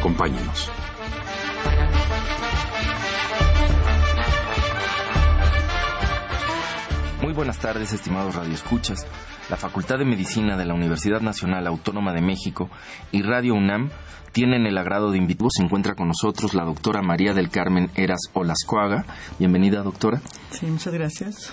Acompáñenos. Muy buenas tardes, estimados radioescuchas. La Facultad de Medicina de la Universidad Nacional Autónoma de México y Radio UNAM tienen el agrado de invitar. Se encuentra con nosotros la doctora María del Carmen Eras Olascuaga. Bienvenida, doctora. Sí, muchas gracias.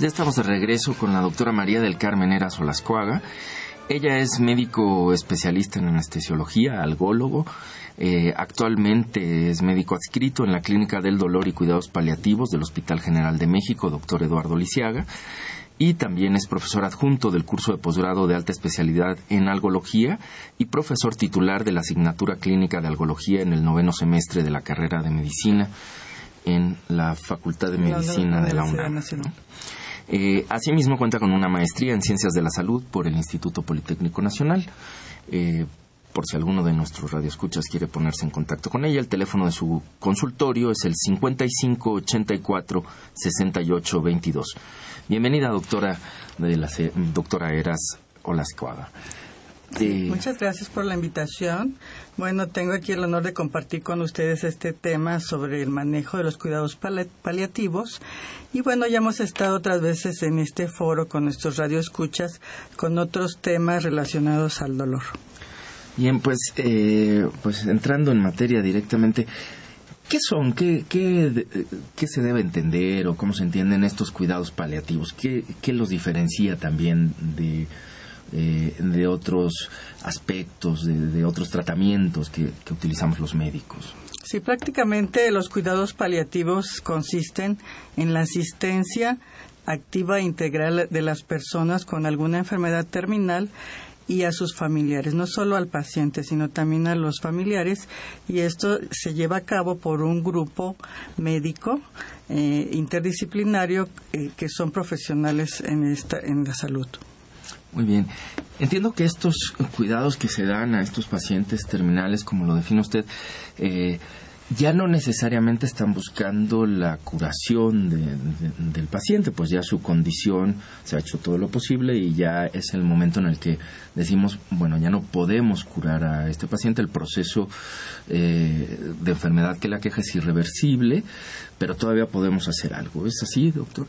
Ya estamos de regreso con la doctora María del Carmen Eras Olascuaga. Ella es médico especialista en anestesiología, algólogo. Eh, actualmente es médico adscrito en la Clínica del Dolor y Cuidados Paliativos del Hospital General de México, doctor Eduardo Lisiaga. Y también es profesor adjunto del curso de posgrado de alta especialidad en algología y profesor titular de la asignatura clínica de algología en el noveno semestre de la carrera de medicina en la Facultad de Medicina de la UNAM. Eh, asimismo cuenta con una maestría en Ciencias de la Salud por el Instituto Politécnico Nacional. Eh, por si alguno de nuestros radioescuchas quiere ponerse en contacto con ella, el teléfono de su consultorio es el 55 84 68 22. Bienvenida, doctora, de la, doctora Eras Muchas gracias por la invitación. Bueno, tengo aquí el honor de compartir con ustedes este tema sobre el manejo de los cuidados paliativos. Y bueno, ya hemos estado otras veces en este foro con nuestros radioescuchas con otros temas relacionados al dolor. Bien, pues, eh, pues entrando en materia directamente, ¿qué son? ¿Qué, qué, qué se debe entender o cómo se entienden estos cuidados paliativos? ¿Qué, qué los diferencia también de eh, de otros aspectos, de, otros tratamientos que, utilizamos los médicos. Sí, prácticamente los cuidados paliativos consisten en la asistencia activa e integral de las personas con alguna enfermedad terminal y a sus familiares, no solo al paciente, sino también a los familiares. Y esto se lleva a cabo por un grupo médico eh, interdisciplinario eh, que son profesionales en, esta, en la salud. Muy bien. Entiendo que estos cuidados que se dan a estos pacientes terminales, como lo define usted, eh, ya no necesariamente están buscando la curación del paciente, pues ya su condición se ha hecho todo lo posible y ya es el momento en el que decimos, bueno, ya no podemos curar a este paciente, el proceso eh, de enfermedad que la queja es irreversible, pero todavía podemos hacer algo. ¿Es así, doctor?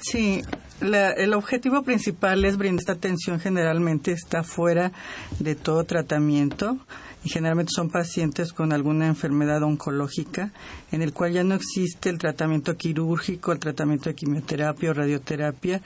Sí, el objetivo principal es brindar esta atención generalmente está fuera de todo tratamiento y generalmente son pacientes con alguna enfermedad oncológica en el cual ya no existe el tratamiento quirúrgico, el tratamiento de quimioterapia o radioterapia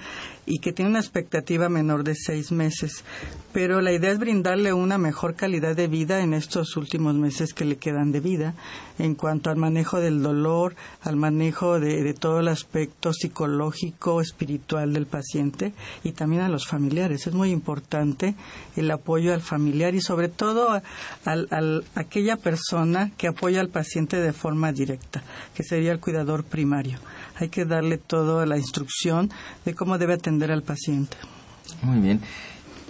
y que tiene una expectativa menor de seis meses. Pero la idea es brindarle una mejor calidad de vida en estos últimos meses que le quedan de vida en cuanto al manejo del dolor, al manejo de, todo el aspecto psicológico, espiritual del paciente y también a los familiares. Es muy importante el apoyo al familiar y sobre todo al, aquella persona que apoya al paciente de forma directa, que sería el cuidador primario. Hay que darle toda la instrucción de cómo debe atender al paciente. Muy bien.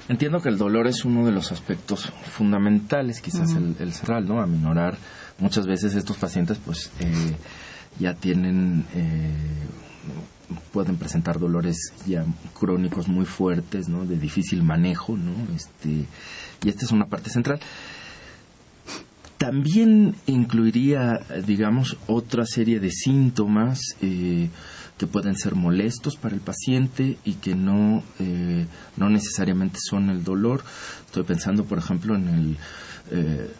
Entiendo que el dolor es uno de los aspectos fundamentales, quizás el, el, central, ¿no? Aminorar. Muchas veces estos pacientes, pues, eh, ya tienen, eh, pueden presentar dolores ya crónicos muy fuertes, ¿no? De difícil manejo, ¿no? Este, y esta es una parte central. También incluiría, digamos, otra serie de síntomas eh, que pueden ser molestos para el paciente y que no, eh, no necesariamente son el dolor. Estoy pensando, por ejemplo, en el, eh,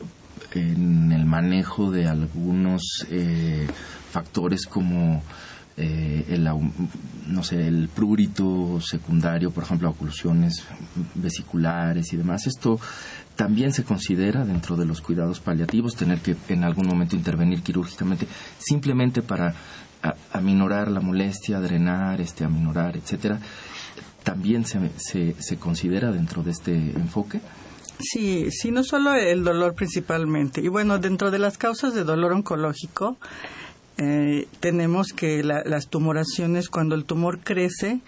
en el manejo de algunos factores como el, no sé, el prurito secundario, por ejemplo, oclusiones vesiculares y demás. Esto también se considera dentro de los cuidados paliativos tener que en algún momento intervenir quirúrgicamente simplemente para aminorar la molestia, drenar, este, aminorar, etcétera. ¿También se, se, se considera dentro de este enfoque? Sí, sí, no solo el dolor principalmente. Y bueno, dentro de las causas de dolor oncológico, eh, tenemos que las tumoraciones, cuando el tumor crece,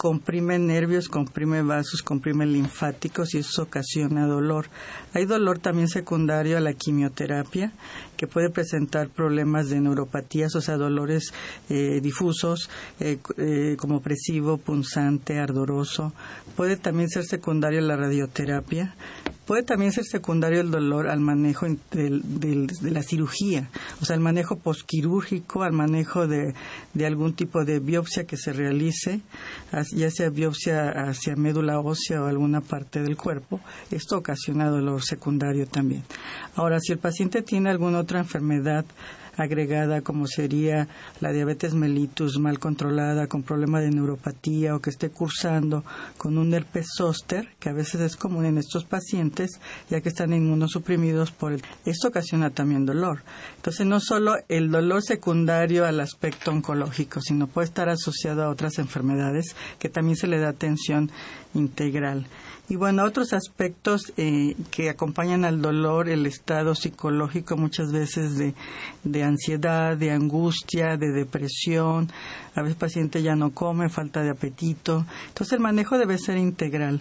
comprime nervios, comprime vasos, comprime linfáticos y eso ocasiona dolor. Hay dolor también secundario a la quimioterapia que puede presentar problemas de neuropatías, o sea, dolores eh, difusos eh, eh, como opresivo, punzante, ardoroso. Puede también ser secundario a la radioterapia. Puede también ser secundario el dolor al manejo de la cirugía, o sea, el manejo posquirúrgico, al manejo de, de algún tipo de biopsia que se realice, ya sea biopsia hacia médula ósea o alguna parte del cuerpo. Esto ocasiona dolor secundario también. Ahora, si el paciente tiene alguna otra enfermedad agregada como sería la diabetes mellitus mal controlada con problema de neuropatía o que esté cursando con un herpes zóster, que a veces es común en estos pacientes, ya que están inmunosuprimidos por el... Esto ocasiona también dolor. Entonces, no solo el dolor secundario al aspecto oncológico, sino puede estar asociado a otras enfermedades que también se le da atención integral. Y bueno, otros aspectos eh, que acompañan al dolor, el estado psicológico muchas veces de, ansiedad, de angustia, de depresión. A veces el paciente ya no come, falta de apetito. Entonces el manejo debe ser integral.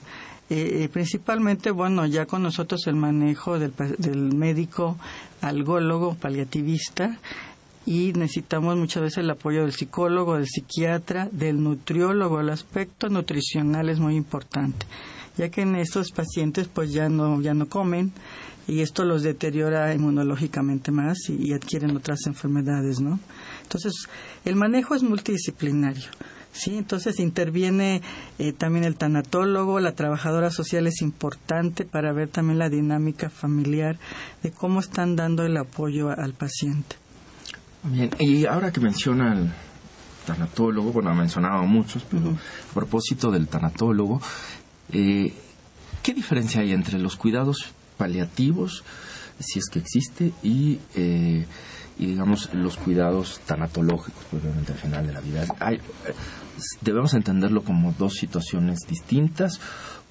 Eh, eh, principalmente, bueno, ya con nosotros el manejo del, del médico algólogo, paliativista, y necesitamos muchas veces el apoyo del psicólogo, del psiquiatra, del nutriólogo. El aspecto nutricional es muy importante ya que en estos pacientes pues ya no, ya no comen y esto los deteriora inmunológicamente más y, adquieren otras enfermedades, ¿no? Entonces, el manejo es multidisciplinario. ¿sí? Entonces interviene eh, también el tanatólogo, la trabajadora social es importante para ver también la dinámica familiar de cómo están dando el apoyo al paciente. Bien, y ahora que menciona el tanatólogo, bueno, ha mencionado muchos, pero a propósito del tanatólogo, eh, ¿Qué diferencia hay entre los cuidados paliativos, si es que existe, y, eh, digamos los cuidados tanatológicos, probablemente al final de la vida? Hay, debemos entenderlo como dos situaciones distintas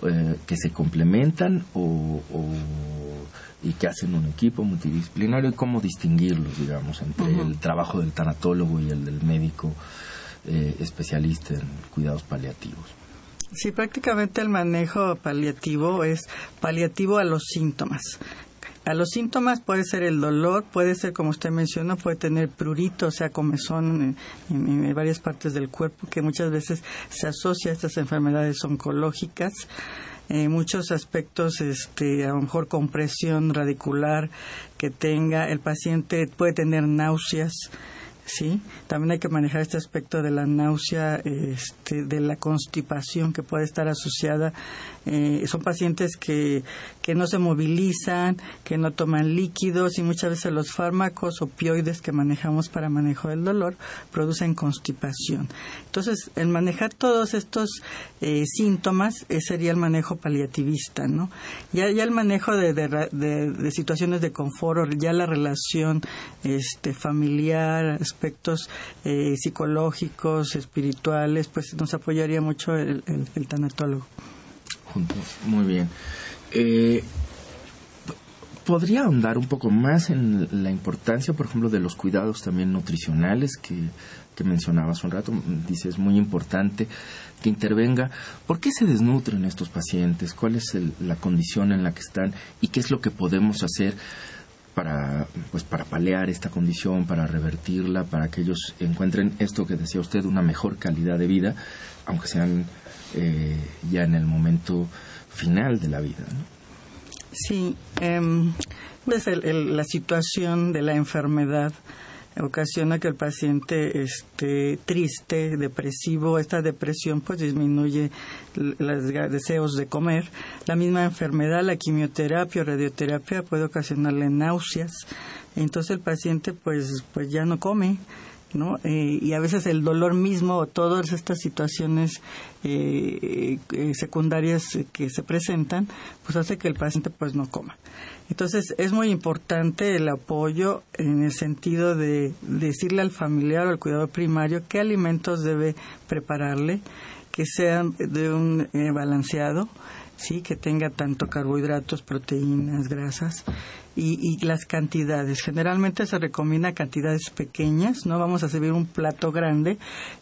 eh, que se complementan o, y que hacen un equipo multidisciplinario y cómo distinguirlos, digamos, entre el trabajo del tanatólogo y el del médico especialista en cuidados paliativos. Sí, prácticamente el manejo paliativo es paliativo a los síntomas. A los síntomas puede ser el dolor, puede ser, como usted mencionó, puede tener prurito, o sea, comezón en, varias partes del cuerpo, que muchas veces se asocia a estas enfermedades oncológicas. Eh, muchos aspectos, este, a lo mejor compresión radicular que tenga, el paciente puede tener náuseas, ¿sí? También hay que manejar este aspecto de la náusea, este, de la constipación que puede estar asociada. Eh, son pacientes que, que no se movilizan, que no toman líquidos y muchas veces los fármacos opioides que manejamos para manejo del dolor producen constipación. Entonces, el manejar todos estos eh, síntomas eh, sería el manejo paliativista, ¿no? Ya, ya el manejo de, de, de, situaciones de confort, ya la relación este, familiar, aspectos eh, psicológicos, espirituales, pues nos apoyaría mucho el, tanatólogo. Muy bien. Eh, ¿Podría ahondar un poco más en la importancia, por ejemplo, de los cuidados también nutricionales que, que mencionabas un rato? Dice, es muy importante que intervenga. ¿Por qué se desnutren estos pacientes? ¿Cuál es la condición en la que están? ¿Y qué es lo que podemos hacer para, pues, para paliar esta condición, para revertirla, para que ellos encuentren esto que decía usted, una mejor calidad de vida, aunque sean eh, ya en el momento final de la vida? Sí, eh, la situación de la enfermedad ocasiona que el paciente esté triste, depresivo. Esta depresión pues disminuye los deseos de comer. La misma enfermedad, la quimioterapia o radioterapia puede ocasionarle náuseas. Entonces el paciente pues, pues ya no come. ¿no? Eh, y a veces el dolor mismo o todas estas situaciones eh, eh, secundarias que se presentan, pues hace que el paciente pues no coma. Entonces es muy importante el apoyo en el sentido de decirle al familiar o al cuidador primario qué alimentos debe prepararle, que sean de un eh, balanceado, sí, que tenga tanto carbohidratos, proteínas, grasas y, las cantidades. Generalmente se recomienda cantidades pequeñas, no vamos a servir un plato grande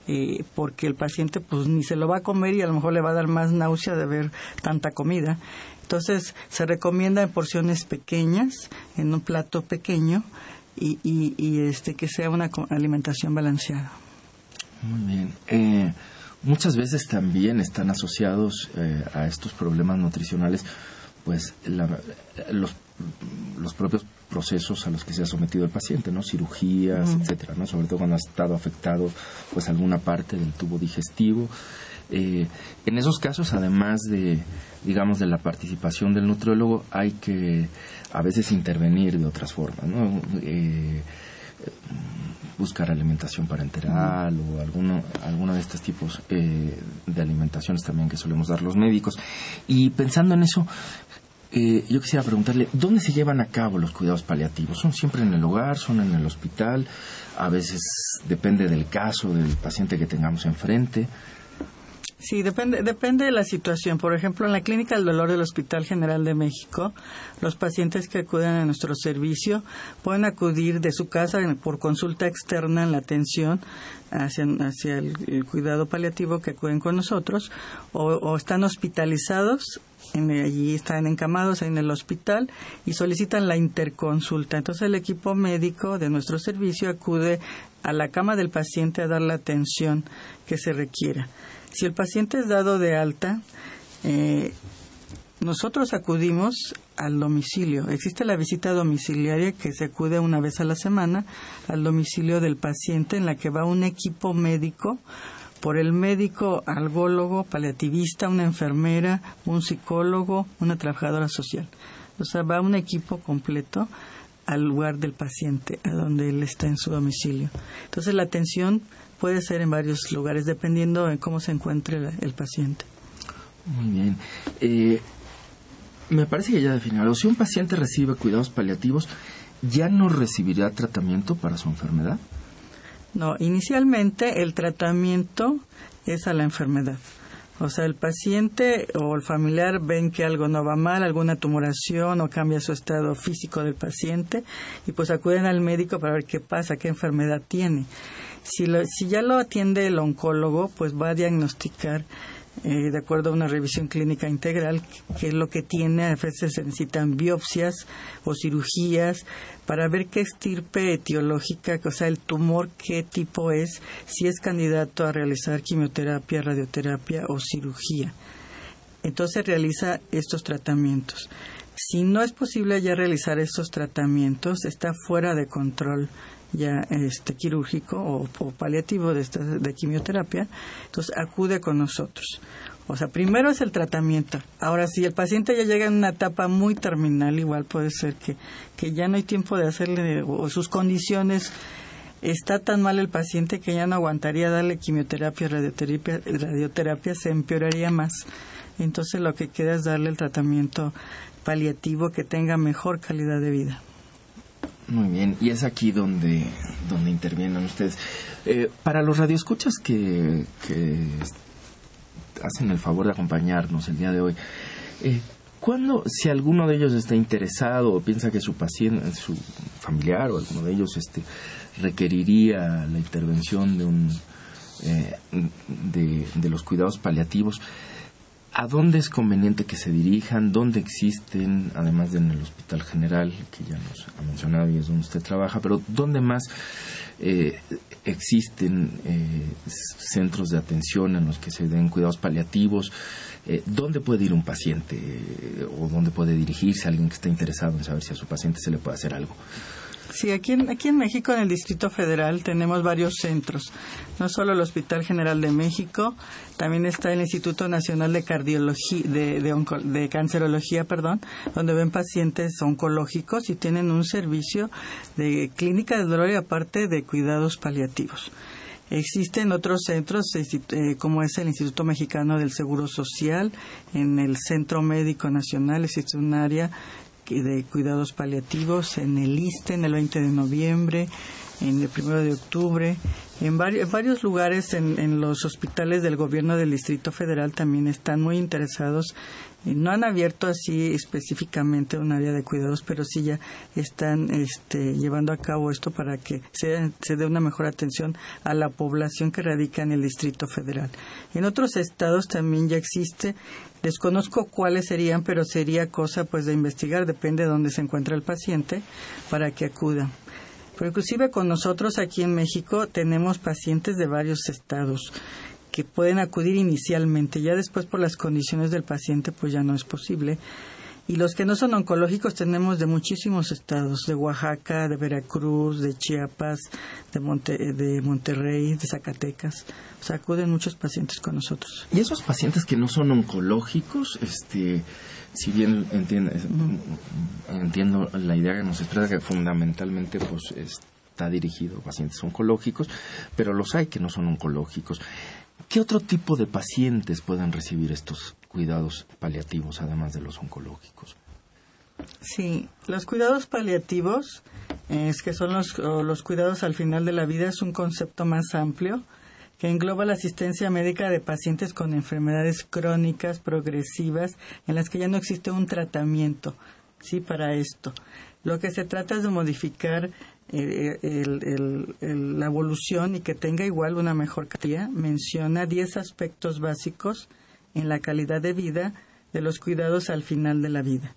eh, porque el paciente pues ni se lo va a comer y a lo mejor le va a dar más náusea de ver tanta comida. Entonces se recomienda en porciones pequeñas, en un plato pequeño y, y, este que sea una alimentación balanceada. Muy bien. Eh, muchas veces también están asociados eh, a estos problemas nutricionales, pues los, los propios procesos a los que se ha sometido el paciente, ¿no? Cirugías, etcétera, ¿no? Sobre todo cuando ha estado afectado, pues alguna parte del tubo digestivo. Eh, en esos casos, además de, digamos, de la participación del nutriólogo, hay que a veces intervenir de otras formas, ¿no? Eh, buscar alimentación parenteral o alguno, alguno de estos tipos eh, de alimentaciones también que solemos dar los médicos. Y pensando en eso, yo quisiera preguntarle, ¿dónde se llevan a cabo los cuidados paliativos? ¿Son siempre en el hogar? ¿Son en el hospital? A veces depende del caso del paciente que tengamos enfrente. Sí, depende, depende de la situación. Por ejemplo, en la Clínica del Dolor del Hospital General de México, los pacientes que acuden a nuestro servicio pueden acudir de su casa por consulta externa en la atención hacia, hacia el, cuidado paliativo que acuden con nosotros o, están hospitalizados allí están encamados en el hospital y solicitan la interconsulta. Entonces el equipo médico de nuestro servicio acude a la cama del paciente a dar la atención que se requiera. Si el paciente es dado de alta, eh, nosotros acudimos al domicilio. Existe la visita domiciliaria que se acude una vez a la semana al domicilio del paciente en la que va un equipo médico por el médico algólogo, paliativista, una enfermera, un psicólogo, una trabajadora social. O sea, va un equipo completo al lugar del paciente, a donde él está en su domicilio. Entonces la atención puede ser en varios lugares, dependiendo de cómo se encuentre el, paciente. Muy bien. Eh, me parece que ya definido. Si un paciente recibe cuidados paliativos, ¿ya no recibirá tratamiento para su enfermedad? No, inicialmente el tratamiento es a la enfermedad. O sea, el paciente o el familiar ven que algo no va mal, alguna tumoración o cambia su estado físico del paciente y pues acuden al médico para ver qué pasa, qué enfermedad tiene. Si, si ya lo atiende el oncólogo, pues va a diagnosticar eh, de acuerdo a una revisión clínica integral, qué es lo que tiene. A veces se necesitan biopsias o cirugías para ver qué estirpe etiológica, o sea, el tumor, qué tipo es, si es candidato a realizar quimioterapia, radioterapia o cirugía. Entonces realiza estos tratamientos. Si no es posible ya realizar estos tratamientos, está fuera de control ya este quirúrgico o, paliativo de, esta, de quimioterapia, entonces acude con nosotros. O sea, primero es el tratamiento. Ahora, si el paciente ya llega en una etapa muy terminal, igual puede ser que, que ya no hay tiempo de hacerle, o sus condiciones, está tan mal el paciente que ya no aguantaría darle quimioterapia, radioterapia, radioterapia se empeoraría más. Entonces lo que queda es darle el tratamiento paliativo que tenga mejor calidad de vida. Muy bien, y es aquí donde, donde intervienen ustedes. Eh, para los radioescuchas que, que hacen el favor de acompañarnos el día de hoy, eh, ¿Cuándo, si alguno de ellos está interesado o piensa que su paciente, su familiar o alguno de ellos este, requeriría la intervención de un eh, de, los cuidados paliativos, ¿a dónde es conveniente que se dirijan? ¿Dónde existen, además de en el Hospital General, que ya nos ha mencionado y es donde usted trabaja, pero dónde más eh, existen eh, centros de atención en los que se den cuidados paliativos? ¿Dónde puede ir un paciente o dónde puede dirigirse alguien que está interesado en saber si a su paciente se le puede hacer algo? Sí, aquí en, aquí en México, en el Distrito Federal, tenemos varios centros. No solo el Hospital General de México, también está el Instituto Nacional de Cardiología, de, de, Cancerología, perdón, donde ven pacientes oncológicos y tienen un servicio de clínica de dolor y aparte de cuidados paliativos. Existen otros centros, eh, como es el Instituto Mexicano del Seguro Social, en el Centro Médico Nacional, existe un área de cuidados paliativos en el ISTE en el 20 de noviembre, en el 1 de octubre. En varios, varios lugares en, en, los hospitales del gobierno del Distrito Federal también están muy interesados. No han abierto así específicamente un área de cuidados, pero sí ya están este, llevando a cabo esto para que se, se dé una mejor atención a la población que radica en el Distrito Federal. En otros estados también ya existe Desconozco cuáles serían, pero sería cosa pues de investigar, depende de dónde se encuentra el paciente, para que acuda. Pero inclusive con nosotros aquí en México tenemos pacientes de varios estados que pueden acudir inicialmente, ya después por las condiciones del paciente pues ya no es posible. Y los que no son oncológicos tenemos de muchísimos estados, de Oaxaca, de Veracruz, de Chiapas, de, de Monterrey, de Zacatecas. O sea, acuden muchos pacientes con nosotros. Y esos pacientes que no son oncológicos, este, si bien entiendo, entiendo la idea que nos expresa que fundamentalmente pues está dirigido a pacientes oncológicos, pero los hay que no son oncológicos. ¿Qué otro tipo de pacientes pueden recibir estos cuidados paliativos además de los oncológicos? Sí, los cuidados paliativos, es que son los, los cuidados al final de la vida, es un concepto más amplio que engloba la asistencia médica de pacientes con enfermedades crónicas progresivas en las que ya no existe un tratamiento, sí, para esto. Lo que se trata es de modificar la evolución y que tenga igual una mejor calidad, menciona 10 aspectos básicos en la calidad de vida de los cuidados al final de la vida.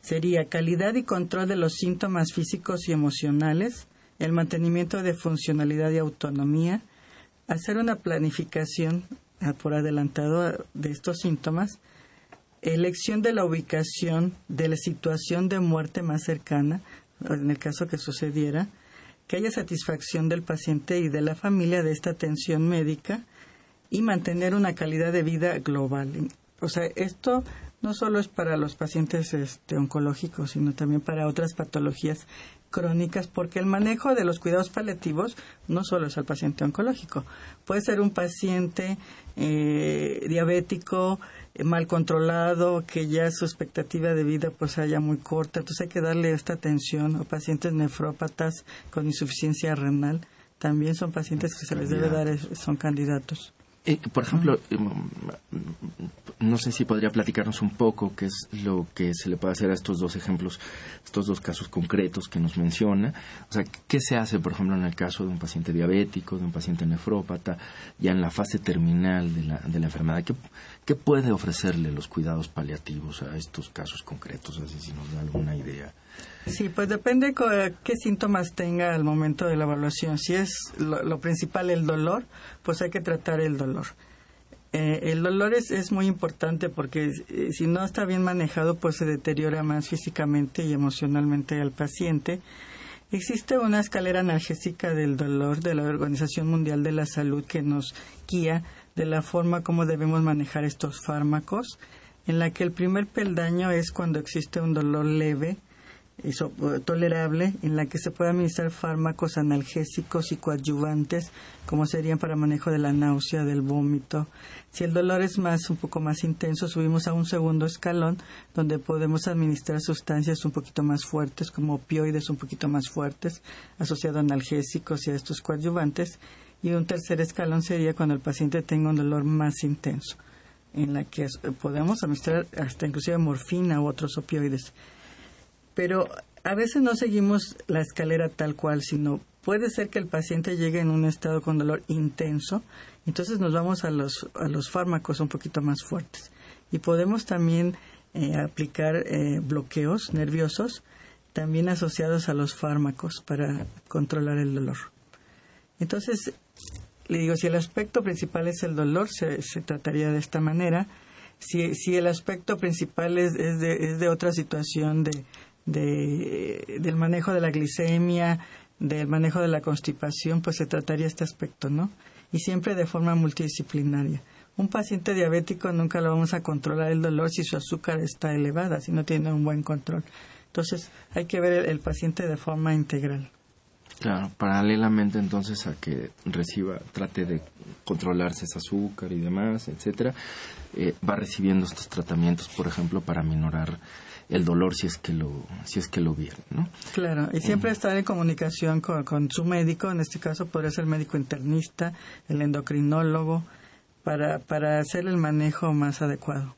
Sería calidad y control de los síntomas físicos y emocionales, el mantenimiento de funcionalidad y autonomía, hacer una planificación por adelantado de estos síntomas, elección de la ubicación de la situación de muerte más cercana, en el caso que sucediera, que haya satisfacción del paciente y de la familia de esta atención médica y mantener una calidad de vida global. O sea, esto no solo es para los pacientes este, oncológicos, sino también para otras patologías crónicas, porque el manejo de los cuidados paliativos no solo es al paciente oncológico, puede ser un paciente eh, diabético, mal controlado, que ya su expectativa de vida pues haya muy corta, entonces hay que darle esta atención, o pacientes nefrópatas con insuficiencia renal, también son pacientes que se les debe dar, son candidatos. Eh, por ejemplo, no sé si podría platicarnos un poco qué es lo que se le puede hacer a estos dos ejemplos, estos dos casos concretos que nos menciona. O sea, ¿qué se hace, por ejemplo, en el caso de un paciente diabético, de un paciente nefrópata, ya en la fase terminal de la, de la enfermedad? ¿Qué, ¿Qué puede ofrecerle los cuidados paliativos a estos casos concretos? Así si nos da alguna idea. Sí, pues depende qué síntomas tenga al momento de la evaluación. Si es lo principal el dolor, pues hay que tratar el dolor eh, el dolor es, muy importante porque eh, si no está bien manejado, pues se deteriora más físicamente y emocionalmente al paciente. Existe una escalera analgésica del dolor de la Organización Mundial de la Salud que nos guía de la forma como debemos manejar estos fármacos, en la que el primer peldaño es cuando existe un dolor leve, tolerable en la que se puede administrar fármacos analgésicos y coadyuvantes como serían para manejo de la náusea, del vómito. Si el dolor es más un poco más intenso, subimos a un segundo escalón donde podemos administrar sustancias un poquito más fuertes como opioides un poquito más fuertes asociados a analgésicos y a estos coadyuvantes y un tercer escalón sería cuando el paciente tenga un dolor más intenso en la que podemos administrar hasta inclusive morfina u otros opioides. Pero a veces no seguimos la escalera tal cual, sino puede ser que el paciente llegue en un estado con dolor intenso, entonces nos vamos a los, a los fármacos un poquito más fuertes. Y podemos también eh, aplicar eh, bloqueos nerviosos, también asociados a los fármacos para controlar el dolor. Entonces, le digo, si el aspecto principal es el dolor, se, trataría de esta manera. Si, si el aspecto principal es, es, de, es de otra situación de, de, del manejo de la glicemia, del manejo de la constipación, pues se trataría este aspecto, ¿no? Y siempre de forma multidisciplinaria. Un paciente diabético nunca lo vamos a controlar el dolor si su azúcar está elevada, si no tiene un buen control. Entonces hay que ver el paciente de forma integral. Claro, paralelamente entonces a que reciba, trate de controlarse ese azúcar y demás, etcétera, eh, va recibiendo estos tratamientos, por ejemplo, para minorar el dolor si es que lo si es que lo viene, ¿no? Claro, y siempre estar en comunicación con, con, su médico, en este caso podría ser el médico internista, el endocrinólogo, para, para hacer el manejo más adecuado.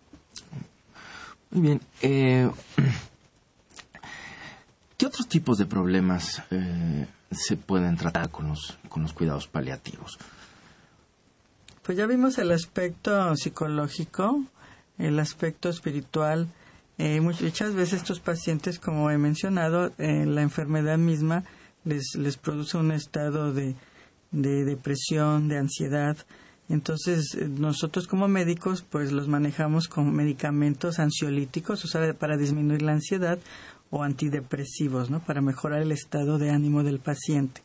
Muy bien. Eh, ¿Qué otros tipos de problemas eh, se pueden tratar con los, con los cuidados paliativos? Pues ya vimos el aspecto psicológico, el aspecto espiritual. Eh, muchas veces estos pacientes, como he mencionado, eh, la enfermedad misma les, les produce un estado de, de depresión, de ansiedad. Entonces, eh, nosotros como médicos, pues los manejamos con medicamentos ansiolíticos, o sea, para disminuir la ansiedad, o antidepresivos, ¿no? Para mejorar el estado de ánimo del paciente.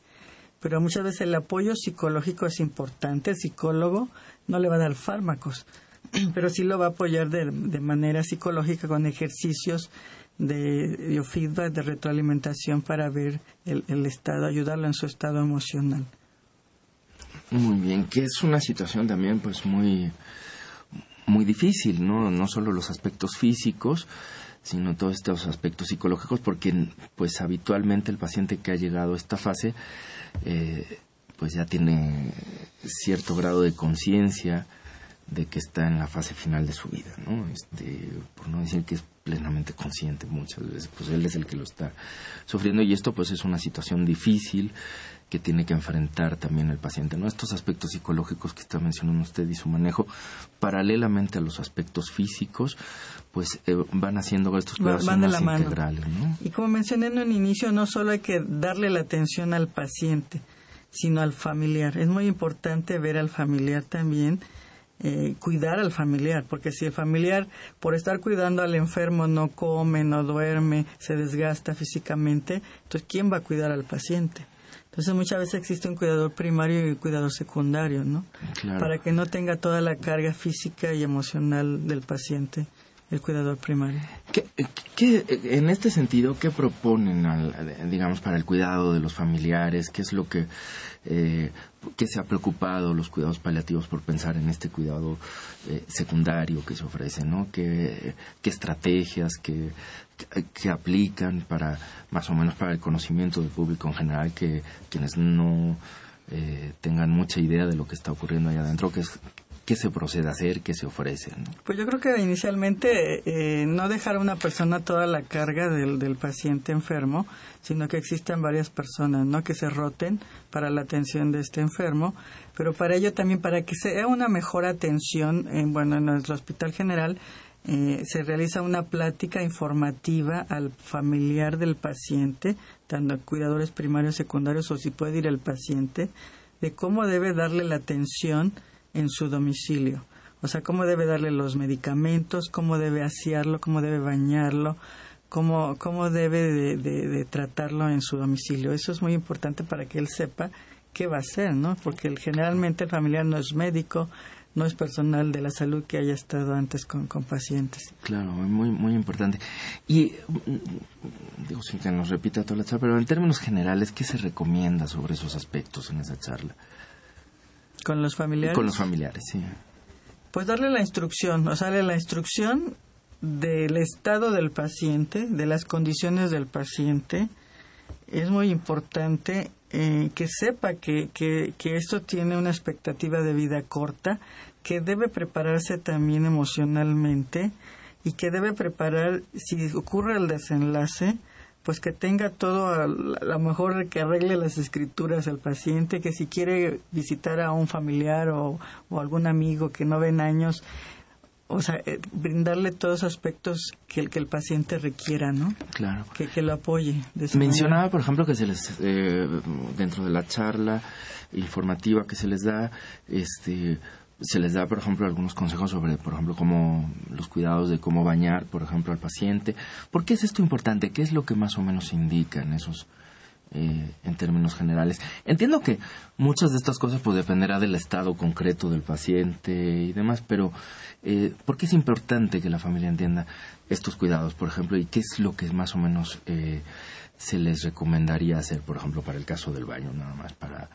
Pero muchas veces el apoyo psicológico es importante. El psicólogo no le va a dar fármacos, pero sí lo va a apoyar de, manera psicológica con ejercicios de biofeedback, de retroalimentación para ver el, el estado, ayudarlo en su estado emocional. Muy bien, que es una situación también pues muy muy difícil, ¿no? No solo los aspectos físicos, sino todos estos aspectos psicológicos, porque pues habitualmente el paciente que ha llegado a esta fase eh, pues ya tiene cierto grado de conciencia de que está en la fase final de su vida, ¿no? Este, por no decir que es plenamente consciente muchas veces, pues él es el que lo está sufriendo y esto pues es una situación difícil que tiene que enfrentar también el paciente, ¿no? Estos aspectos psicológicos que está mencionando usted y su manejo, paralelamente a los aspectos físicos, pues eh, van haciendo estos cuidados más integrales, ¿no? Y como mencioné en un inicio, no solo hay que darle la atención al paciente, sino al familiar. Es muy importante ver al familiar también, eh, cuidar al familiar, porque si el familiar, por estar cuidando al enfermo, no come, no duerme, se desgasta físicamente, entonces, ¿quién va a cuidar al paciente? Entonces muchas veces existe un cuidador primario y un cuidador secundario, ¿no? Para que no tenga toda la carga física y emocional del paciente el cuidador primario. ¿Qué, en este sentido, qué proponen, digamos, para el cuidado de los familiares? ¿Qué es lo que, eh, se ha preocupado los cuidados paliativos por pensar en este cuidado eh, secundario que se ofrece, ¿no? ¿Qué, qué estrategias, qué, que aplican para, más o menos, para el conocimiento del público en general, que quienes no eh, tengan mucha idea de lo que está ocurriendo allá adentro, que es qué se procede a hacer, qué se ofrece. Pues yo creo que inicialmente eh, no dejar a una persona toda la carga del, del paciente enfermo, sino que existan varias personas, ¿no? Que se roten para la atención de este enfermo, pero para ello también para que sea una mejor atención, en, bueno, en nuestro hospital general eh, se realiza una plática informativa al familiar del paciente, tanto a cuidadores primarios, secundarios o si puede ir el paciente, de cómo debe darle la atención en su domicilio. O sea, cómo debe darle los medicamentos, cómo debe asearlo, cómo debe bañarlo, cómo, cómo debe de, tratarlo en su domicilio. Eso es muy importante para que él sepa qué va a hacer, ¿no? Porque generalmente el familiar no es médico, no es personal de la salud que haya estado antes con, con pacientes. Claro, muy, muy importante. Y, mm, digo, sin que nos repita toda la charla, pero en términos generales, ¿qué se recomienda sobre esos aspectos en esa charla? ¿Con los familiares? Con los familiares, sí. Pues darle la instrucción, o sea, darle la instrucción del estado del paciente, de las condiciones del paciente, es muy importante eh, que sepa que, que, que esto tiene una expectativa de vida corta, que debe prepararse también emocionalmente y que debe preparar, si ocurre el desenlace, pues que tenga todo, a lo mejor que arregle las escrituras al paciente, que si quiere visitar a un familiar o, o algún amigo que no ve en años, o sea, eh, brindarle todos los aspectos que el, que el paciente requiera, ¿no? Claro. Que, que lo apoye. Mencionaba, por ejemplo, que se les, eh, dentro de la charla informativa que se les da, este, se les da, por ejemplo, algunos consejos sobre, por ejemplo, cómo los cuidados de cómo bañar, por ejemplo, al paciente. ¿Por qué es esto importante? ¿Qué es lo que más o menos indica en esos, eh, en términos generales? Entiendo que muchas de estas cosas pues dependerá del estado concreto del paciente y demás, pero eh, ¿por qué es importante que la familia entienda estos cuidados, por ejemplo, y qué es lo que más o menos eh, se les recomendaría hacer, por ejemplo, para el caso del baño, nada más para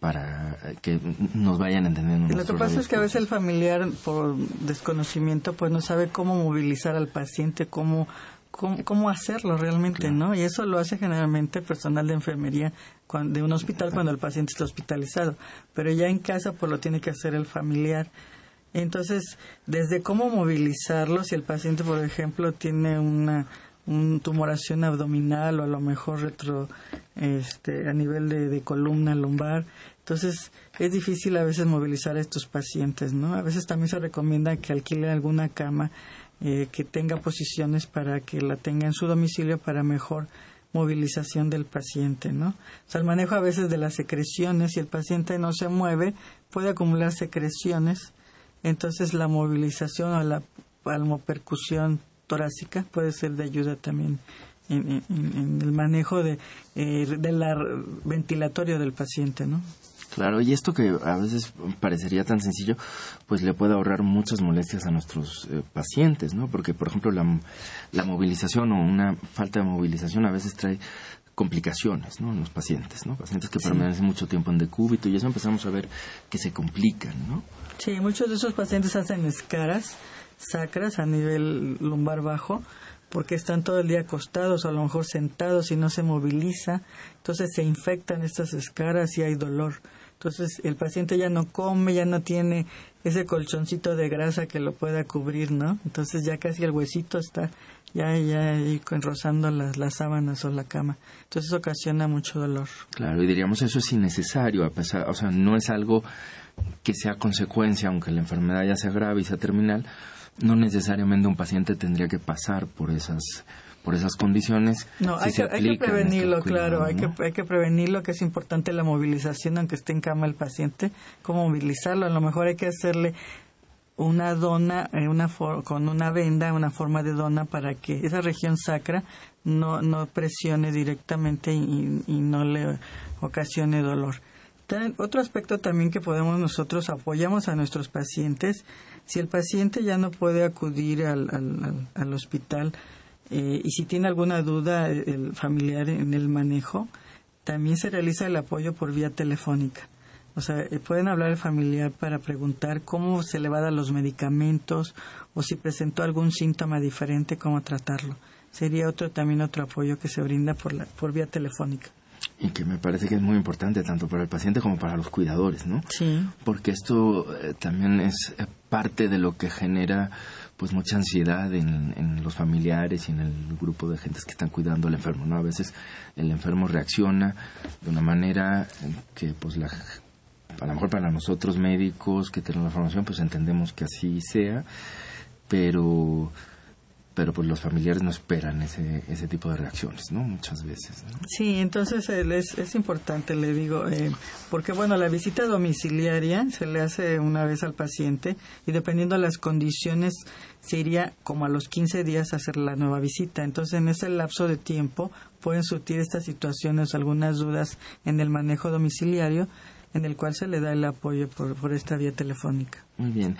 para que nos vayan entendiendo. Lo que pasa es que a veces el familiar, por desconocimiento, pues no sabe cómo movilizar al paciente, cómo, cómo, hacerlo realmente, ¿no? Y eso lo hace generalmente personal de enfermería de un hospital cuando el paciente está hospitalizado. Pero ya en casa, pues lo tiene que hacer el familiar. Entonces, desde cómo movilizarlo, si el paciente, por ejemplo, tiene una tumoración abdominal o a lo mejor retro este a nivel de, columna lumbar. Entonces es difícil a veces movilizar a estos pacientes no a veces también se recomienda que alquile alguna cama eh, que tenga posiciones para que la tenga en su domicilio para mejor movilización del paciente, ¿no? O sea, el manejo a veces de las secreciones, si el paciente no se mueve, puede acumular secreciones. Entonces la movilización o la palmopercusión torácica puede ser de ayuda también en, el manejo de, eh, del ventilatorio del paciente, ¿no? Claro, y esto que a veces parecería tan sencillo, pues le puede ahorrar muchas molestias a nuestros eh, pacientes, ¿no? Porque, por ejemplo, la, la movilización o una falta de movilización a veces trae complicaciones ¿no? en los pacientes, ¿no? Pacientes que permanecen mucho tiempo en decúbito y eso empezamos a ver que se complican, ¿no? Sí, muchos de esos pacientes hacen escaras sacras a nivel lumbar bajo porque están todo el día acostados o a lo mejor sentados y no se moviliza, entonces se infectan estas escaras y hay dolor. Entonces el paciente ya no come, ya no tiene ese colchoncito de grasa que lo pueda cubrir, ¿no? Entonces ya casi el huesito está ya, ya rozando las, las sábanas o la cama. Entonces ocasiona mucho dolor. Claro, y diríamos eso es innecesario, a pesar, o sea, no es algo que sea consecuencia, aunque la enfermedad ya sea grave y sea terminal, no necesariamente un paciente tendría que pasar por esas por esas condiciones. No, hay, que, hay que prevenirlo, claro, hay, que, hay que prevenirlo, que es importante la movilización, aunque esté en cama el paciente, cómo movilizarlo. A lo mejor hay que hacerle una dona eh, una con una venda, una forma de dona para que esa región sacra no, no presione directamente y, no le ocasione dolor. Otro aspecto también que podemos nosotros apoyamos a nuestros pacientes, si el paciente ya no puede acudir al, al, al hospital eh, y si tiene alguna duda el familiar en el manejo, también se realiza el apoyo por vía telefónica o sea, eh, pueden hablar el familiar para preguntar cómo se le va a dar los medicamentos o si presentó algún síntoma diferente, cómo tratarlo. Sería otro también otro apoyo que se brinda por, la, por vía telefónica. Y que me parece que es muy importante tanto para el paciente como para los cuidadores, ¿no? Sí. Porque esto eh, también es eh, parte de lo que genera pues mucha ansiedad en, en, los familiares y en el grupo de gentes que están cuidando al enfermo, ¿no? A veces el enfermo reacciona de una manera que pues la a lo mejor para nosotros médicos que tenemos la formación, pues entendemos que así sea, pero pero pues los familiares no esperan ese, ese tipo de reacciones, ¿no? Muchas veces. Sí, entonces es, es importante, le digo, eh, porque bueno, la visita domiciliaria se le hace una vez al paciente y dependiendo de las condiciones se iría como a los 15 días a hacer la nueva visita. Entonces en ese lapso de tiempo pueden surtir estas situaciones, algunas dudas en el manejo domiciliario en el cual se le da el apoyo por, esta vía telefónica. Muy bien.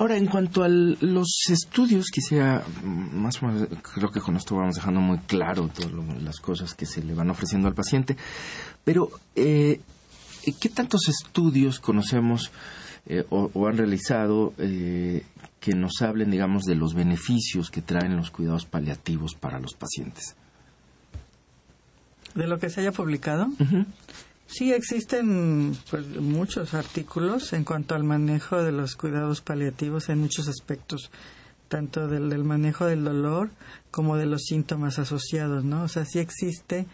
Ahora, en cuanto a los estudios, quisiera, mm, más o menos, creo que con esto vamos dejando muy claro todas las cosas que se le van ofreciendo al paciente, pero eh, ¿qué tantos estudios conocemos eh, o, han realizado eh, que nos hablen, digamos, de los beneficios que traen los cuidados paliativos para los pacientes? De lo que se haya publicado. Sí, existen pues, muchos artículos en cuanto al manejo de los cuidados paliativos en muchos aspectos, tanto del, del manejo del dolor como de los síntomas asociados, ¿no? O sea, sí existe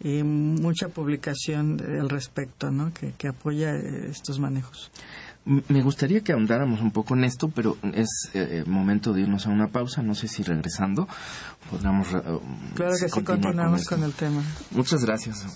y mucha publicación al respecto, ¿no? Que, que apoya eh, estos manejos. Me gustaría que ahondáramos un poco en esto, pero es eh, momento de irnos a una pausa. No sé si regresando podamos. Uh, claro que sí, continuamos con, con el tema. Muchas gracias.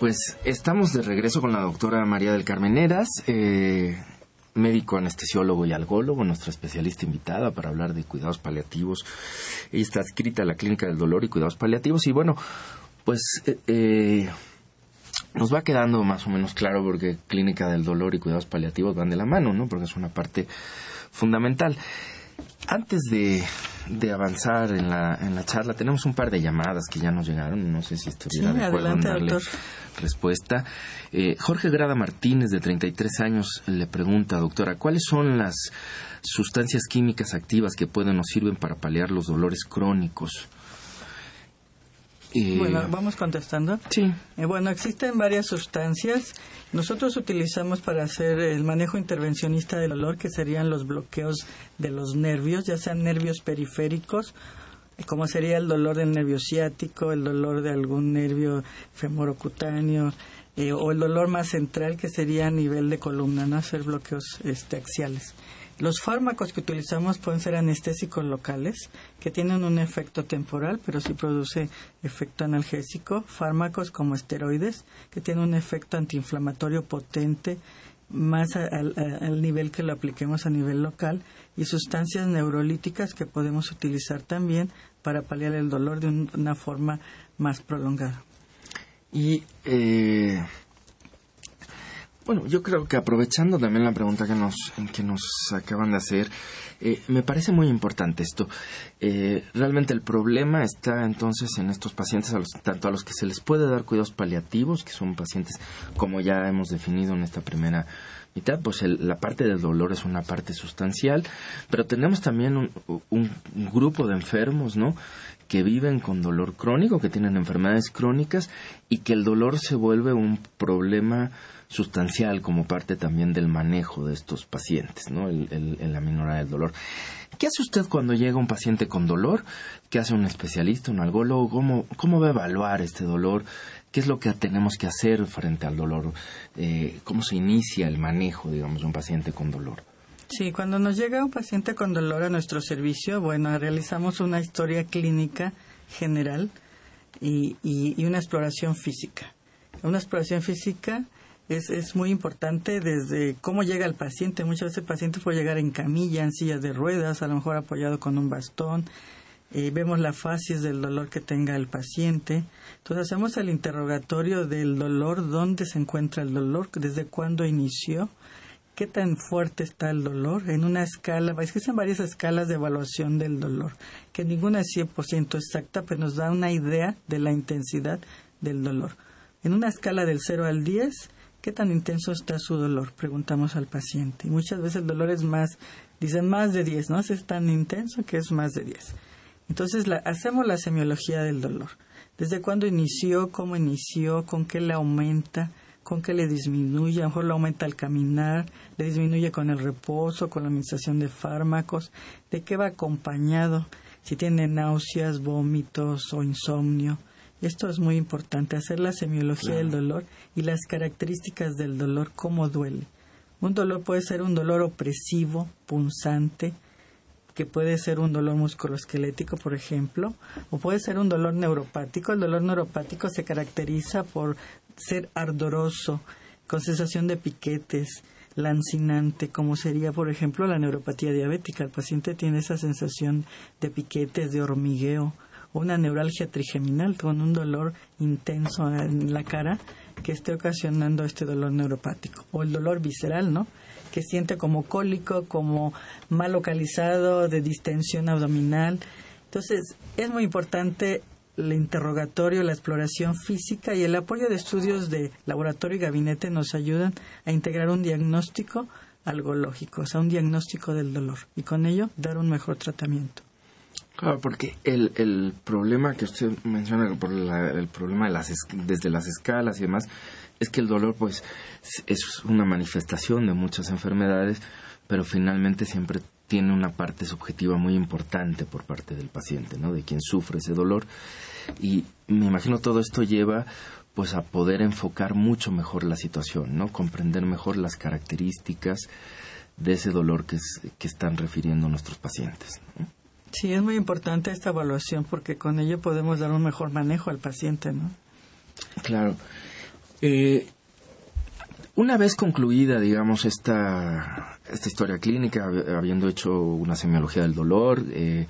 Pues estamos de regreso con la doctora María del Carmen Eras, eh, médico anestesiólogo y algólogo, nuestra especialista invitada para hablar de cuidados paliativos. Ella está adscrita a la Clínica del Dolor y Cuidados Paliativos y bueno, pues eh, eh, nos va quedando más o menos claro porque Clínica del Dolor y Cuidados Paliativos van de la mano, ¿no? Porque es una parte fundamental. Antes de, avanzar en la, en la charla, tenemos un par de llamadas que ya nos llegaron. No sé si estuviera de acuerdo en darle respuesta. Eh, Jorge Grada Martínez, de 33 años, le pregunta, doctora, ¿cuáles son las sustancias químicas activas que pueden o sirven para paliar los dolores crónicos? Bueno, vamos contestando. Sí. Eh, bueno, existen varias sustancias. Nosotros utilizamos para hacer el manejo intervencionista del dolor, que serían los bloqueos de los nervios, ya sean nervios periféricos como sería el dolor del nervio ciático, el dolor de algún nervio femorocutáneo, eh, o el dolor más central que sería a nivel de columna, no hacer bloqueos este, axiales. Los fármacos que utilizamos pueden ser anestésicos locales, que tienen un efecto temporal, pero sí produce efecto analgésico. Fármacos como esteroides, que tienen un efecto antiinflamatorio potente, más al nivel que lo apliquemos a nivel local. Y sustancias neurolíticas que podemos utilizar también para paliar el dolor de una forma más prolongada. Y eh, bueno, yo creo que aprovechando también la pregunta que nos, que nos acaban de hacer, eh, me parece muy importante esto. Eh, realmente el problema está entonces en estos pacientes, tanto a los que se les puede dar cuidados paliativos, que son pacientes como ya hemos definido en esta primera mitad, pues la parte del dolor es una parte sustancial, pero tenemos también un, un grupo de enfermos, ¿no? que viven con dolor crónico, que tienen enfermedades crónicas y que el dolor se vuelve un problema sustancial como parte también del manejo de estos pacientes, ¿no? El, el, la minoría del dolor. ¿Qué hace usted cuando llega un paciente con dolor? ¿Qué hace un especialista, un algólogo? ¿Cómo, cómo va a evaluar este dolor? ¿Qué es lo que tenemos que hacer frente al dolor? Eh, ¿Cómo se inicia el manejo, digamos, de un paciente con dolor? Sí, cuando nos llega un paciente con dolor a nuestro servicio, bueno, realizamos una historia clínica general y, y, una exploración física. Una exploración física es, es, muy importante desde cómo llega el paciente. Muchas veces el paciente puede llegar en camilla, en silla de ruedas, a lo mejor apoyado con un bastón. Eh, vemos la fases del dolor que tenga el paciente. Entonces hacemos el interrogatorio del dolor, dónde se encuentra el dolor, desde cuándo inició, qué tan fuerte está el dolor en una escala, existen varias escalas de evaluación del dolor, que ninguna es 100% exacta, pero nos da una idea de la intensidad del dolor. En una escala del 0 al 10, ¿qué tan intenso está su dolor? Preguntamos al paciente. Y muchas veces el dolor es más, dicen más de 10, ¿no? Es tan intenso que es más de 10. Entonces hacemos la semiología del dolor. ¿Desde cuándo inició? ¿Cómo inició? ¿Con qué le aumenta? con que le disminuye, a lo mejor le aumenta al caminar, le disminuye con el reposo, con la administración de fármacos, de qué va acompañado, si tiene náuseas, vómitos o insomnio. Esto es muy importante, hacer la semiología del dolor y las características del dolor, cómo duele. Un dolor puede ser un dolor opresivo, punzante, que puede ser un dolor musculoesquelético, por ejemplo, o puede ser un dolor neuropático. El dolor neuropático se caracteriza por ser ardoroso, con sensación de piquetes, lancinante, como sería, por ejemplo, la neuropatía diabética. El paciente tiene esa sensación de piquetes, de hormigueo, una neuralgia trigeminal con un dolor intenso en la cara que esté ocasionando este dolor neuropático. O el dolor visceral, ¿no? Que siente como cólico, como mal localizado, de distensión abdominal. Entonces, es muy importante el interrogatorio, la exploración física y el apoyo de estudios de laboratorio y gabinete nos ayudan a integrar un diagnóstico algológico, o sea, un diagnóstico del dolor y con ello dar un mejor tratamiento. Claro, porque el, el problema que usted menciona, por el problema de las, desde las escalas y demás, es que el dolor pues es una manifestación de muchas enfermedades, pero finalmente siempre tiene una parte subjetiva muy importante por parte del paciente, ¿no? De quien sufre ese dolor. Y me imagino todo esto lleva pues a poder enfocar mucho mejor la situación, ¿no? Comprender mejor las características de ese dolor que, que están refiriendo nuestros pacientes. Sí, es muy importante esta evaluación porque con ello podemos dar un mejor manejo al paciente, ¿no? Claro. Eh, una vez concluida, digamos, esta, esta historia clínica, habiendo hecho una semiología del dolor, eh,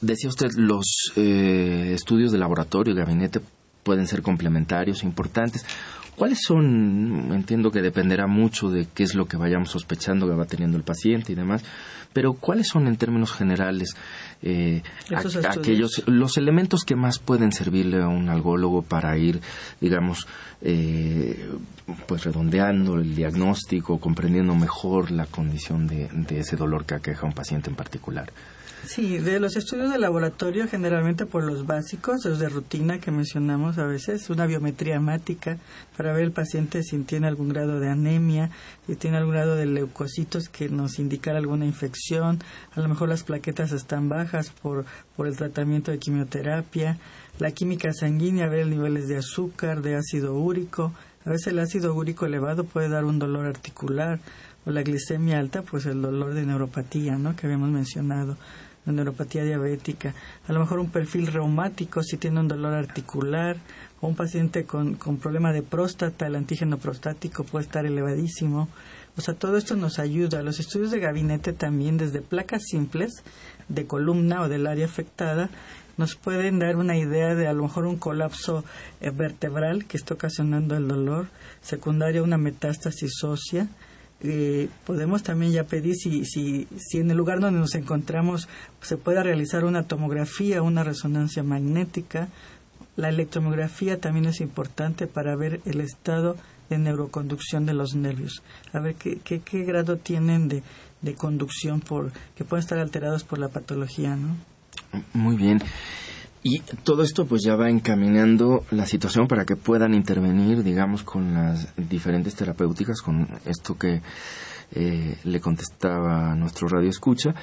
decía usted, los eh, estudios de laboratorio, de gabinete, pueden ser complementarios, importantes. ¿Cuáles son? Entiendo que dependerá mucho de qué es lo que vayamos sospechando que va teniendo el paciente y demás, pero ¿cuáles son en términos generales eh, aquellos los elementos que más pueden servirle a un algólogo para ir, digamos, eh, pues redondeando el diagnóstico, comprendiendo mejor la condición de, ese dolor que aqueja a un paciente en particular. Sí, de los estudios de laboratorio, generalmente por los básicos, los de rutina que mencionamos a veces, una biometría hemática para para ver el paciente si tiene algún grado de anemia, si tiene algún grado de leucocitos que nos indicara alguna infección, a lo mejor las plaquetas están bajas por, por el tratamiento de quimioterapia, la química sanguínea, ver niveles de azúcar, de ácido úrico, a veces el ácido úrico elevado puede dar un dolor articular, o la glicemia alta, pues el dolor de neuropatía, ¿no? Que habíamos mencionado la neuropatía diabética, a lo mejor un perfil reumático si tiene un dolor articular, un paciente con, con problema de próstata, el antígeno prostático puede estar elevadísimo. O sea, todo esto nos ayuda. Los estudios de gabinete también, desde placas simples de columna o del área afectada, nos pueden dar una idea de a lo mejor un colapso eh, vertebral que está ocasionando el dolor, secundaria una metástasis ósea. Eh, podemos también ya pedir si, si, si en el lugar donde nos encontramos se puede realizar una tomografía, una resonancia magnética, la electromiografía también es importante para ver el estado de neuroconducción de los nervios, a ver qué, qué, qué grado tienen de, de conducción por, que pueden estar alterados por la patología, ¿no? Muy bien. Y todo esto pues ya va encaminando la situación para que puedan intervenir, digamos, con las diferentes terapéuticas, con esto que eh, le contestaba a nuestro radio escucha.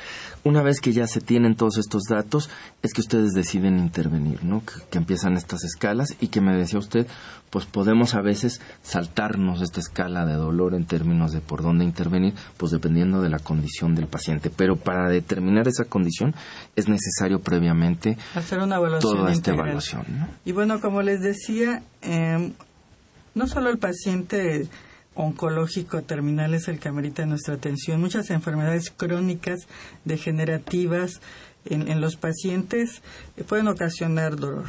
Una vez que ya se tienen todos estos datos, es que ustedes deciden intervenir, ¿no? Que, empiezan estas escalas y que me decía usted, pues podemos a veces saltarnos esta escala de dolor en términos de por dónde intervenir, pues dependiendo de la condición del paciente. Pero para determinar esa condición es necesario previamente hacer una evaluación toda esta evaluación. Y bueno, como les decía, eh, no solo el paciente oncológico terminal es el que amerita nuestra atención. Muchas enfermedades crónicas, degenerativas en, los pacientes pueden ocasionar dolor.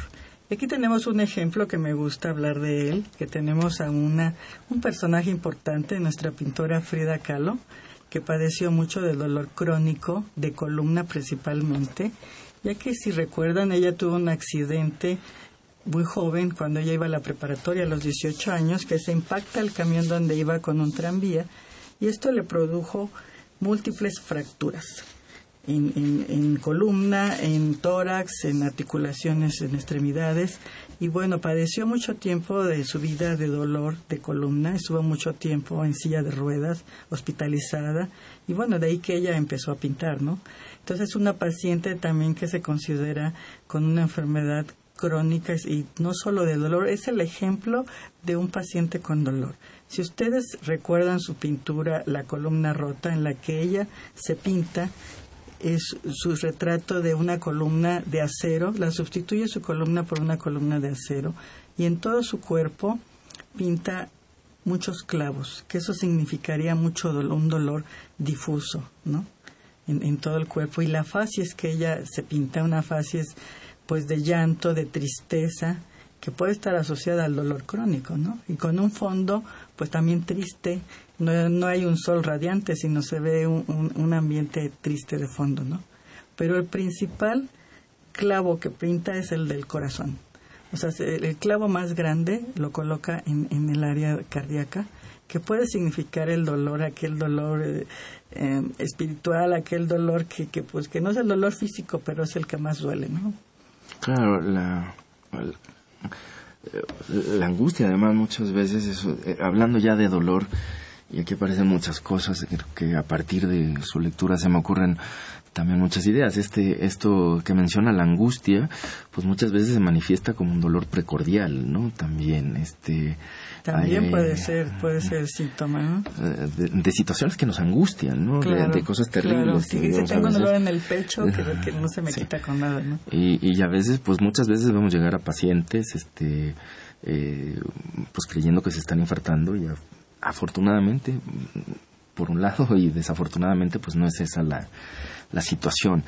Aquí tenemos un ejemplo que me gusta hablar de él, que tenemos a una, un personaje importante, nuestra pintora Frida Kahlo, que padeció mucho del dolor crónico, de columna principalmente, ya que si recuerdan, ella tuvo un accidente muy joven, cuando ella iba a la preparatoria a los 18 años, que se impacta el camión donde iba con un tranvía y esto le produjo múltiples fracturas en, columna, en tórax, en articulaciones, en extremidades y bueno, padeció mucho tiempo de su vida de dolor de columna, estuvo mucho tiempo en silla de ruedas, hospitalizada y bueno, de ahí que ella empezó a pintar, ¿no? Entonces, una paciente también que se considera con una enfermedad crónicas y no solo de dolor, es el ejemplo de un paciente con dolor. Si ustedes recuerdan su pintura, La columna rota, en la que ella se pinta, es su retrato de una columna de acero, la sustituye su columna por una columna de acero y en todo su cuerpo pinta muchos clavos, que eso significaría mucho dolor, un dolor difuso, ¿no? En, todo el cuerpo. Y la es que ella se pinta, una facies pues de llanto, de tristeza, que puede estar asociada al dolor crónico, ¿no? Y con un fondo, pues también triste, no, no hay un sol radiante, sino se ve un, un, ambiente triste de fondo, ¿no? Pero el principal clavo que pinta es el del corazón. O sea, el clavo más grande lo coloca en, en el área cardíaca, que puede significar el dolor, aquel dolor eh, eh, espiritual, aquel dolor que, que, pues, que no es el dolor físico, pero es el que más duele, ¿no? Claro, la, la, angustia además muchas veces, eh, hablando ya de dolor, y aquí aparecen muchas cosas que a partir de su lectura se me ocurren también muchas ideas. Este, esto que menciona la angustia, pues muchas veces se manifiesta como un dolor precordial, ¿no? También, este, también puede ser, puede ser síntoma, ¿no? Eh, de, situaciones que nos angustian, ¿no? de, cosas terribles. Claro. Sí, tengo un dolor en el pecho que, no se me quita con nada, ¿no? Y, y a veces, pues muchas veces vemos llegar a pacientes, este, eh, pues creyendo que se están infartando y afortunadamente, por un lado, y desafortunadamente, pues no es esa la, la situación.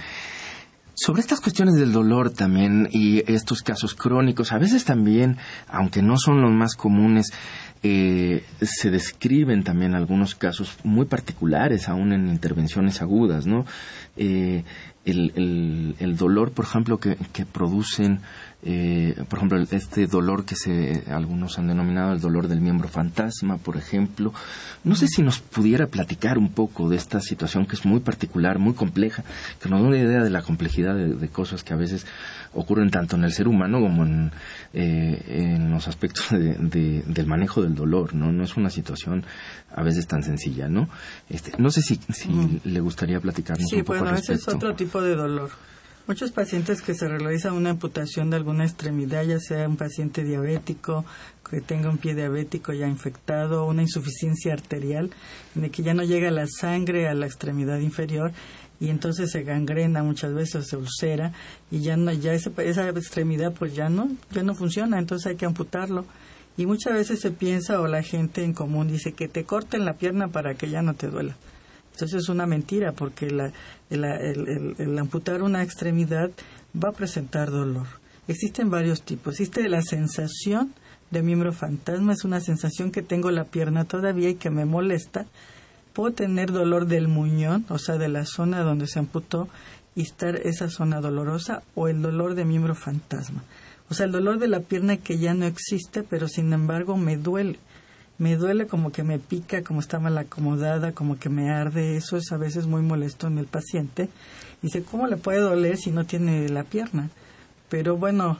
Sobre estas cuestiones del dolor también y estos casos crónicos, a veces también, aunque no son los más comunes, eh, se describen también algunos casos muy particulares, aún en intervenciones agudas, ¿no? Eh, el, el, dolor, por ejemplo, que, que producen eh, por ejemplo, este dolor que se, algunos han denominado el dolor del miembro fantasma, por ejemplo. No sé si nos pudiera platicar un poco de esta situación que es muy particular, muy compleja, que nos da una idea de la complejidad de, cosas que a veces ocurren tanto en el ser humano como en, eh, los aspectos del manejo del dolor, ¿no? No es una situación a veces tan sencilla, ¿no? Este, no sé si, si le gustaría platicarnos un poco bueno, al respecto. ese es otro tipo de dolor. Muchos pacientes que se realiza una amputación de alguna extremidad, ya sea un paciente diabético, que tenga un pie diabético ya infectado, una insuficiencia arterial, en el que ya no llega la sangre a la extremidad inferior y entonces se gangrena muchas veces, se ulcera y ya no, ya esa, esa extremidad pues ya no, ya no funciona, entonces hay que amputarlo. Y muchas veces se piensa o la gente en común dice que te corten la pierna para que ya no te duela. Entonces es una mentira porque el, amputar una extremidad va a presentar dolor. Existen varios tipos. Existe la sensación de miembro fantasma, es una sensación que tengo la pierna todavía y que me molesta. Puedo tener dolor del muñón, o sea, de la zona donde se amputó, y estar esa zona dolorosa, o el dolor de miembro fantasma. O sea, el dolor de la pierna que ya no existe, pero sin embargo me duele me duele como que me pica, como está mal acomodada, como que me arde, eso es a veces muy molesto en el paciente. Dice, ¿cómo le puede doler si no tiene la pierna? Pero bueno,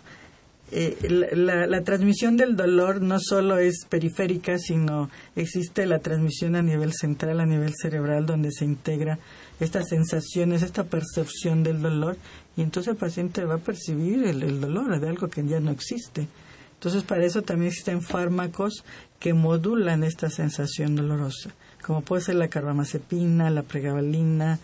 eh, la, la, transmisión del dolor no solo es periférica, sino existe la transmisión a nivel central, a nivel cerebral, donde se integra estas sensaciones, esta percepción del dolor, y entonces el paciente va a percibir el, el dolor de algo que ya no existe. Entonces, para eso también existen fármacos que modulan esta sensación dolorosa, como puede ser la carbamazepina, la pregabalina,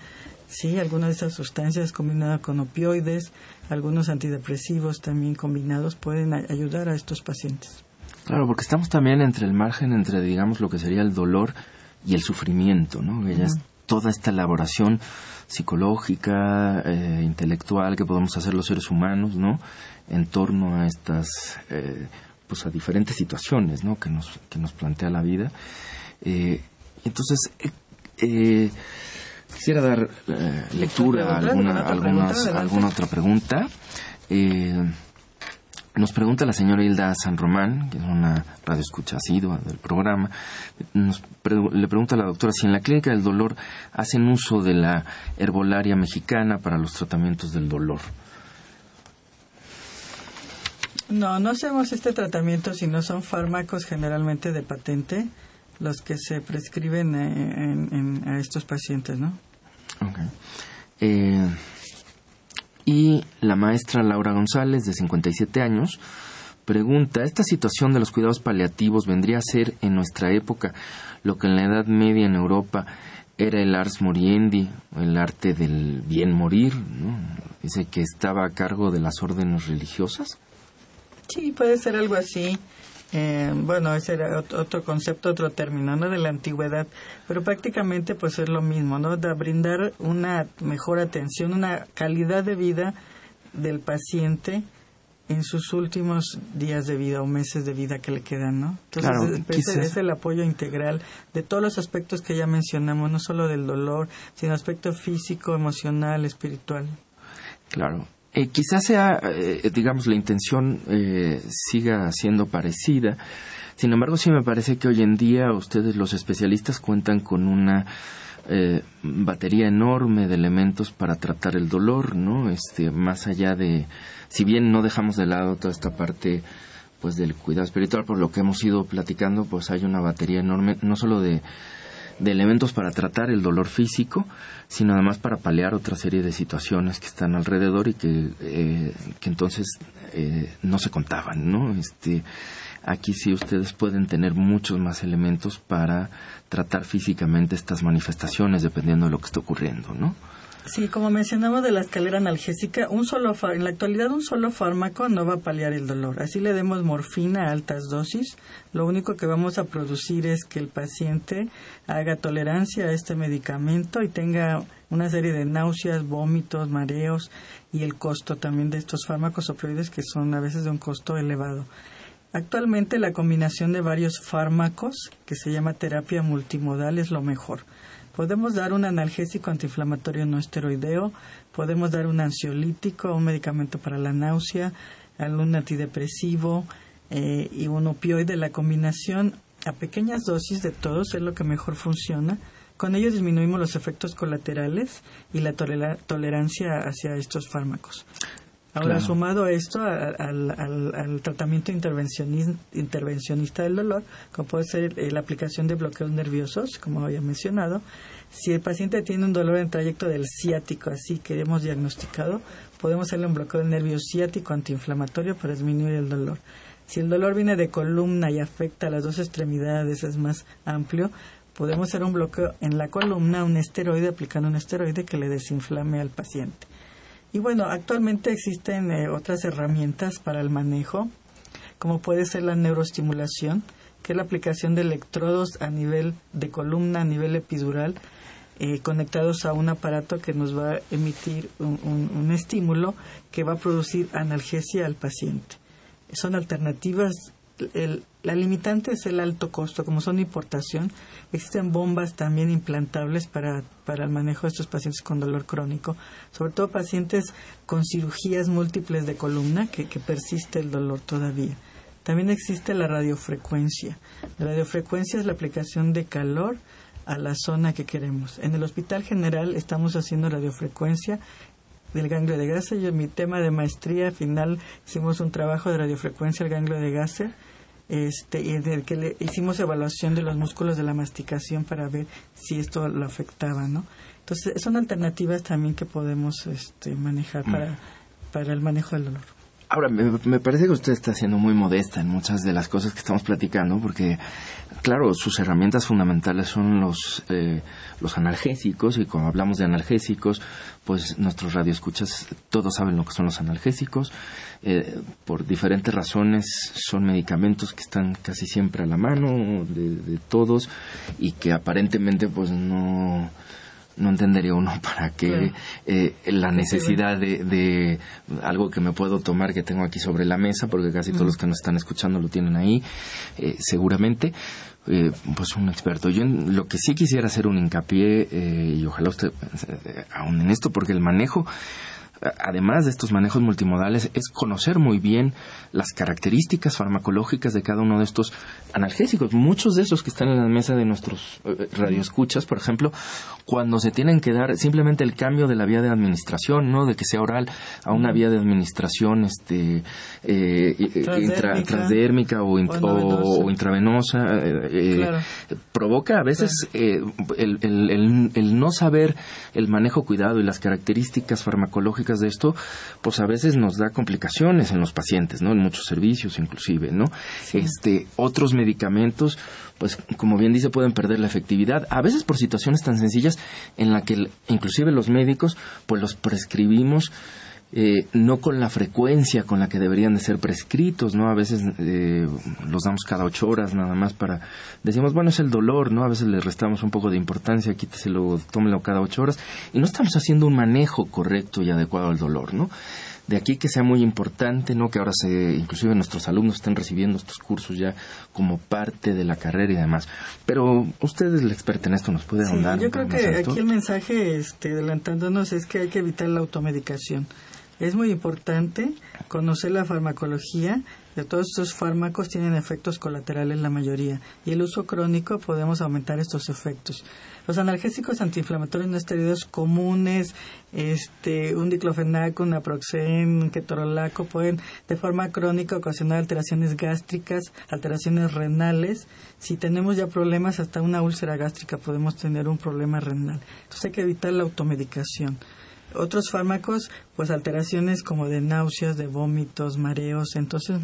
sí, algunas de estas sustancias combinadas con opioides, algunos antidepresivos también combinados pueden ayudar a estos pacientes. Claro, porque estamos también entre el margen entre, digamos, lo que sería el dolor y el sufrimiento, ¿no? Ella es toda esta elaboración psicológica, eh, intelectual que podemos hacer los seres humanos, ¿no? En torno a estas eh, pues a diferentes situaciones ¿no? que, nos, que nos plantea la vida. Eh, entonces, eh, eh, quisiera dar lectura a alguna, alguna otra pregunta. nos pregunta la señora Hilda San Román, que es una radioescucha asidua del programa, nos le pregunta a la doctora si en la clínica del dolor hacen uso de la herbolaria mexicana para los tratamientos del dolor. No, no hacemos este tratamiento si no son fármacos generalmente de patente los que se prescriben eh, a estos pacientes, ¿no? Eh, y la maestra Laura González, de 57 años, pregunta, ¿esta situación de los cuidados paliativos vendría a ser en nuestra época lo que en la Edad Media en Europa era el ars moriendi, el arte del bien morir? Dice que estaba a cargo de las órdenes religiosas. Sí, puede ser algo así. Eh, bueno, ese era otro concepto, otro término, ¿no? De la antigüedad. Pero prácticamente pues es lo mismo, ¿no? De brindar una mejor atención, una calidad de vida del paciente en sus últimos días de vida o meses de vida que le quedan, ¿no? Entonces, ese es el apoyo integral de todos los aspectos que ya mencionamos, no solo del dolor, sino aspecto físico, emocional, espiritual. Claro. Eh, quizás sea, eh, digamos, la intención eh, siga siendo parecida. Sin embargo, sí me parece que hoy en día ustedes, los especialistas, cuentan con una batería enorme de elementos para tratar el dolor, ¿no? Este, más allá de, si bien no dejamos de lado toda esta parte pues del cuidado espiritual, por lo que hemos ido platicando, pues hay una batería enorme, no solo de de elementos para tratar el dolor físico, sino además para paliar otra serie de situaciones que están alrededor y que, eh, que entonces eh, no se contaban, ¿no? Este, aquí sí ustedes pueden tener muchos más elementos para tratar físicamente estas manifestaciones dependiendo de lo que esté ocurriendo, ¿no? Sí, como mencionamos de la escalera analgésica, un solo en la actualidad un solo fármaco no va a paliar el dolor. Así le demos morfina a altas dosis, lo único que vamos a producir es que el paciente haga tolerancia a este medicamento y tenga una serie de náuseas, vómitos, mareos y el costo también de estos fármacos opioides que son a veces de un costo elevado. Actualmente la combinación de varios fármacos, que se llama terapia multimodal, es lo mejor. Podemos dar un analgésico antiinflamatorio no esteroideo, podemos dar un ansiolítico, un medicamento para la náusea, algún antidepresivo eh, y un opioide. La combinación a pequeñas dosis de todos es lo que mejor funciona. Con ello disminuimos los efectos colaterales y la tolerancia hacia estos fármacos. Ahora, sumado a esto, al, tratamiento intervencionista del dolor, como puede ser eh, la aplicación de bloqueos nerviosos, como había mencionado, si el paciente tiene un dolor en trayecto del ciático, así que hemos diagnosticado, podemos hacerle un bloqueo del nervio ciático antiinflamatorio para disminuir el dolor. Si el dolor viene de columna y afecta a las dos extremidades, es más amplio, podemos hacer un bloqueo en la columna, un esteroide, aplicando un esteroide que le desinflame al paciente. Y bueno, actualmente existen eh, otras herramientas para el manejo, como puede ser la neuroestimulación, que es la aplicación de electrodos a nivel de columna, a nivel epidural, eh, conectados a un aparato que nos va a emitir un estímulo que va a producir analgesia al paciente. Son alternativas la limitante es el alto costo, como son importación. Existen bombas también implantables para, para el manejo de estos pacientes con dolor crónico, sobre todo pacientes con cirugías múltiples de columna que, que persiste el dolor todavía. También existe la radiofrecuencia. La radiofrecuencia es la aplicación de calor a la zona que queremos. En el Hospital General estamos haciendo radiofrecuencia del ganglio de Gasser. Yo, en mi tema de maestría final hicimos un trabajo de radiofrecuencia al ganglio de Gasser este, y en el que le hicimos evaluación de los músculos de la masticación para ver si esto lo afectaba, ¿no? Entonces, son alternativas también que podemos este, manejar para, mm. para el manejo del dolor. Ahora, me, parece que usted está siendo muy modesta en muchas de las cosas que estamos platicando, porque, claro, sus herramientas fundamentales son los, eh, los analgésicos, y cuando hablamos de analgésicos, pues nuestros radioescuchas todos saben lo que son los analgésicos. Eh, por diferentes razones son medicamentos que están casi siempre a la mano de, de todos y que aparentemente pues no no entendería uno para qué eh, la necesidad de, algo que me puedo tomar que tengo aquí sobre la mesa, porque casi todos los que nos están escuchando lo tienen ahí, eh, seguramente. Eh, pues un experto. Yo en, lo que sí quisiera hacer un hincapié, y ojalá usted, aún en esto, porque el manejo además de estos manejos multimodales, es conocer muy bien las características farmacológicas de cada uno de estos analgésicos. Muchos de esos que están en la mesa de nuestros eh, radioescuchas, por ejemplo, cuando se tienen que dar simplemente el cambio de la vía de administración, ¿no? De que sea oral a una vía de administración este, eh, eh transdérmica, o, intravenosa, eh, provoca a veces el, el, el no saber el manejo cuidado y las características farmacológicas de esto, pues a veces nos da complicaciones en los pacientes, ¿no? En muchos servicios inclusive, ¿no? Este, otros medicamentos, pues como bien dice, pueden perder la efectividad, a veces por situaciones tan sencillas en la que inclusive los médicos, pues los prescribimos eh, no con la frecuencia con la que deberían de ser prescritos, ¿no? A veces eh, los damos cada ocho horas nada más para... Decimos, bueno, es el dolor, ¿no? A veces le restamos un poco de importancia, quíteselo, tómelo cada ocho horas, y no estamos haciendo un manejo correcto y adecuado al dolor, ¿no? De aquí que sea muy importante, ¿no? Que ahora se, inclusive nuestros alumnos estén recibiendo estos cursos ya como parte de la carrera y demás. Pero usted es la experta en esto, ¿nos puede ahondar? yo creo que aquí el mensaje, este, adelantándonos, es que hay que evitar la automedicación. Es muy importante conocer la farmacología de todos estos fármacos tienen efectos colaterales la mayoría y el uso crónico podemos aumentar estos efectos. Los analgésicos antiinflamatorios no esteroides comunes, este, un diclofenaco, un naproxen, un ketorolaco pueden de forma crónica ocasionar alteraciones gástricas, alteraciones renales. Si tenemos ya problemas hasta una úlcera gástrica podemos tener un problema renal. Entonces hay que evitar la automedicación. Otros fármacos, pues alteraciones como de náuseas, de vómitos, mareos. Entonces,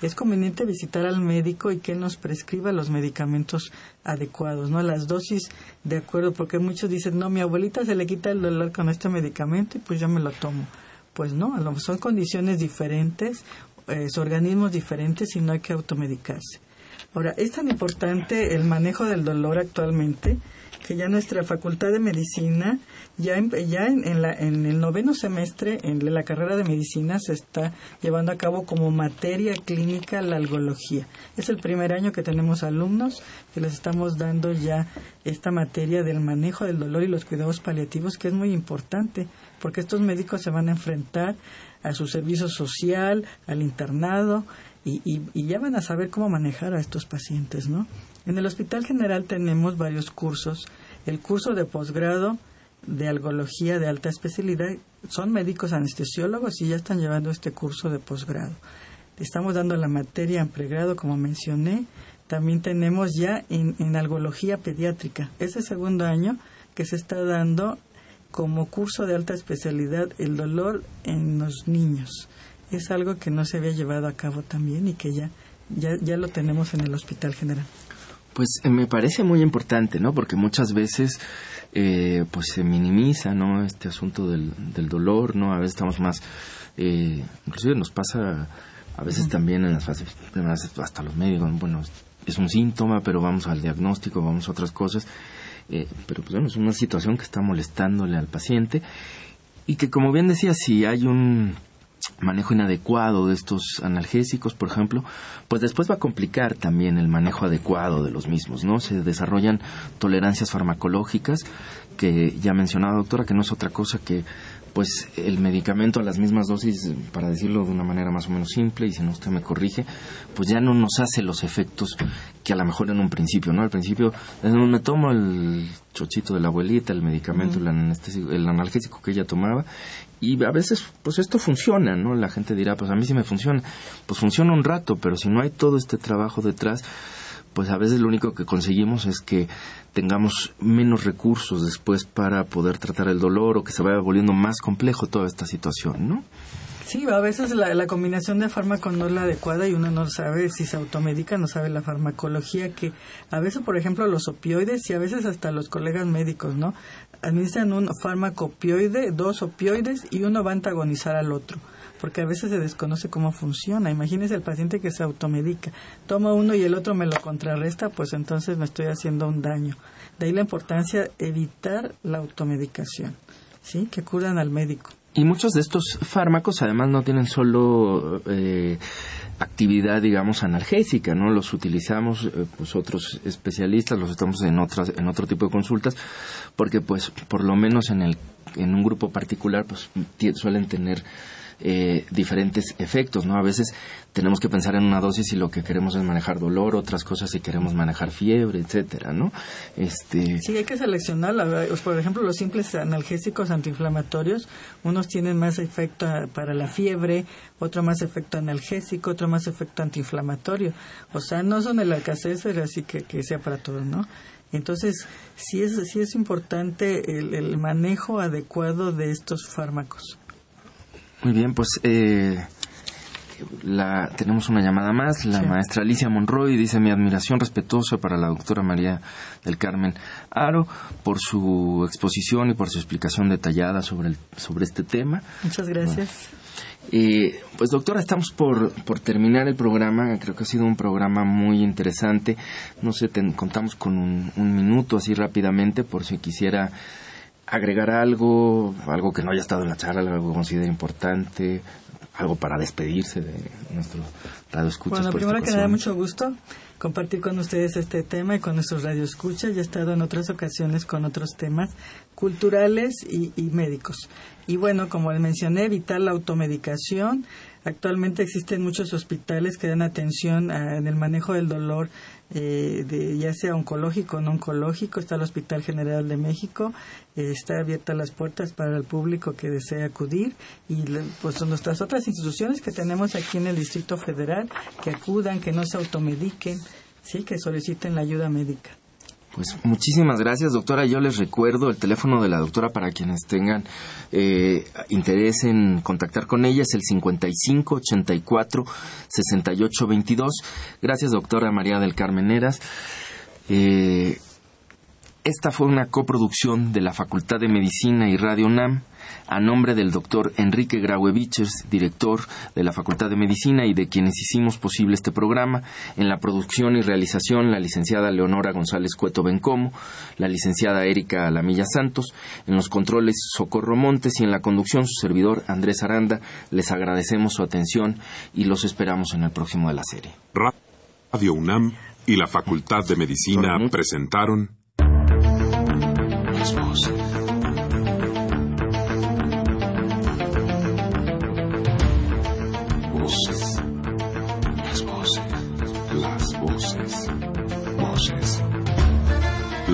es conveniente visitar al médico y que nos prescriba los medicamentos adecuados, ¿no? Las dosis de acuerdo, porque muchos dicen, no, mi abuelita se le quita el dolor con este medicamento y pues yo me lo tomo. Pues no, son condiciones diferentes, eh, organismos diferentes y no hay que automedicarse. Ahora, es tan importante el manejo del dolor actualmente que ya nuestra facultad de medicina, ya en, ya en, la, en el noveno semestre en la carrera de medicina se está llevando a cabo como materia clínica la algología. Es el primer año que tenemos alumnos que les estamos dando ya esta materia del manejo del dolor y los cuidados paliativos, que es muy importante, porque estos médicos se van a enfrentar a su servicio social, al internado, y, y, ya van a saber cómo manejar a estos pacientes, ¿no? En el Hospital General tenemos varios cursos. El curso de posgrado de algología de alta especialidad son médicos anestesiólogos y ya están llevando este curso de posgrado. Estamos dando la materia en pregrado, como mencioné. También tenemos ya en, en algología pediátrica, ese segundo año que se está dando como curso de alta especialidad el dolor en los niños es algo que no se había llevado a cabo también y que ya, ya, lo tenemos en el Hospital General. Pues eh, me parece muy importante, ¿no? Porque muchas veces eh, pues se minimiza, ¿no? Este asunto del, del dolor, ¿no? A veces estamos más, eh, inclusive nos pasa a veces también en las fases hasta los médicos, bueno, es un síntoma, pero vamos al diagnóstico, vamos a otras cosas, pero pues bueno, es una situación que está molestándole al paciente y que como bien decía, si hay un manejo inadecuado de estos analgésicos, por ejemplo, pues después va a complicar también el manejo adecuado de los mismos, ¿no? Se desarrollan tolerancias farmacológicas que ya mencionaba doctora que no es otra cosa que pues el medicamento a las mismas dosis, para decirlo de una manera más o menos simple, y si no usted me corrige, pues ya no nos hace los efectos que a lo mejor en un principio, ¿no? Al principio me tomo el chochito de la abuelita, el medicamento, el, el analgésico que ella tomaba, y a veces, pues esto funciona, ¿no? La gente dirá, pues a mí sí me funciona. Pues funciona un rato, pero si no hay todo este trabajo detrás, pues a veces lo único que conseguimos es que tengamos menos recursos después para poder tratar el dolor o que se vaya volviendo más complejo toda esta situación, ¿no? Sí, a veces la, combinación de fármaco no es la adecuada y uno no sabe si se automedica, no sabe la farmacología que a veces, por ejemplo, los opioides y a veces hasta los colegas médicos, ¿no? Administran un fármaco opioide, dos opioides y uno va a antagonizar al otro porque a veces se desconoce cómo funciona. Imagínese el paciente que se automedica, toma uno y el otro me lo contrarresta, pues entonces me estoy haciendo un daño. De ahí la importancia de evitar la automedicación, ¿sí? Que curan al médico. Y muchos de estos fármacos además no tienen solo eh, actividad, digamos, analgésica, ¿no? Los utilizamos, eh, pues otros especialistas los estamos en otras, en otro tipo de consultas, porque pues por lo menos en el, en un grupo particular, pues suelen tener eh, diferentes efectos, ¿no? A veces tenemos que pensar en una dosis y lo que queremos es manejar dolor, otras cosas si queremos manejar fiebre, etcétera, ¿no? Este... Sí, hay que seleccionar, por ejemplo, los simples analgésicos antiinflamatorios, unos tienen más efecto para la fiebre, otro más efecto analgésico, otro más efecto antiinflamatorio. O sea, no son el alcacéser así que, que sea para todos, ¿no? Entonces, sí es, sí es importante el manejo adecuado de estos fármacos. Muy bien, pues eh, la, tenemos una llamada más. La maestra Alicia Monroy dice mi admiración respetuosa para la doctora María del Carmen Aro por su exposición y por su explicación detallada sobre, el, sobre este tema. Muchas gracias. Eh, pues doctora, estamos por, por terminar el programa. Creo que ha sido un programa muy interesante. No sé, contamos con un, un minuto así rápidamente por si quisiera agregar algo, algo que no haya estado en la charla, algo que considere importante, algo para despedirse de nuestros radioescuchas. Bueno, primero que nada, mucho gusto compartir con ustedes este tema y con nuestros radioescuchas. Ya he estado en otras ocasiones con otros temas culturales y, y médicos. Y bueno, como les mencioné, evitar la automedicación. Actualmente existen muchos hospitales que dan atención en el manejo del dolor eh, de, ya sea oncológico o no oncológico, está el Hospital General de México, eh, está abierta las puertas para el público que desea acudir y pues nuestras otras instituciones que tenemos aquí en el Distrito Federal que acudan, que no se automediquen, sí, que soliciten la ayuda médica. Pues muchísimas gracias, doctora. Yo les recuerdo el teléfono de la doctora para quienes tengan eh, interés en contactar con ella. Es el 55 84 68 22. Gracias, doctora María del Carmen Eras. Eh, Esta fue una coproducción de la Facultad de Medicina y Radio UNAM a nombre del doctor Enrique Graue Vichers, director de la Facultad de Medicina y de quienes hicimos posible este programa, en la producción y realización la licenciada Leonora González Cueto Bencomo, la licenciada Erika Alamilla Santos, en los controles Socorro Montes y en la conducción su servidor Andrés Aranda. Les agradecemos su atención y los esperamos en el próximo de la serie. Radio UNAM y la Facultad de Medicina presentaron las voces. Voces.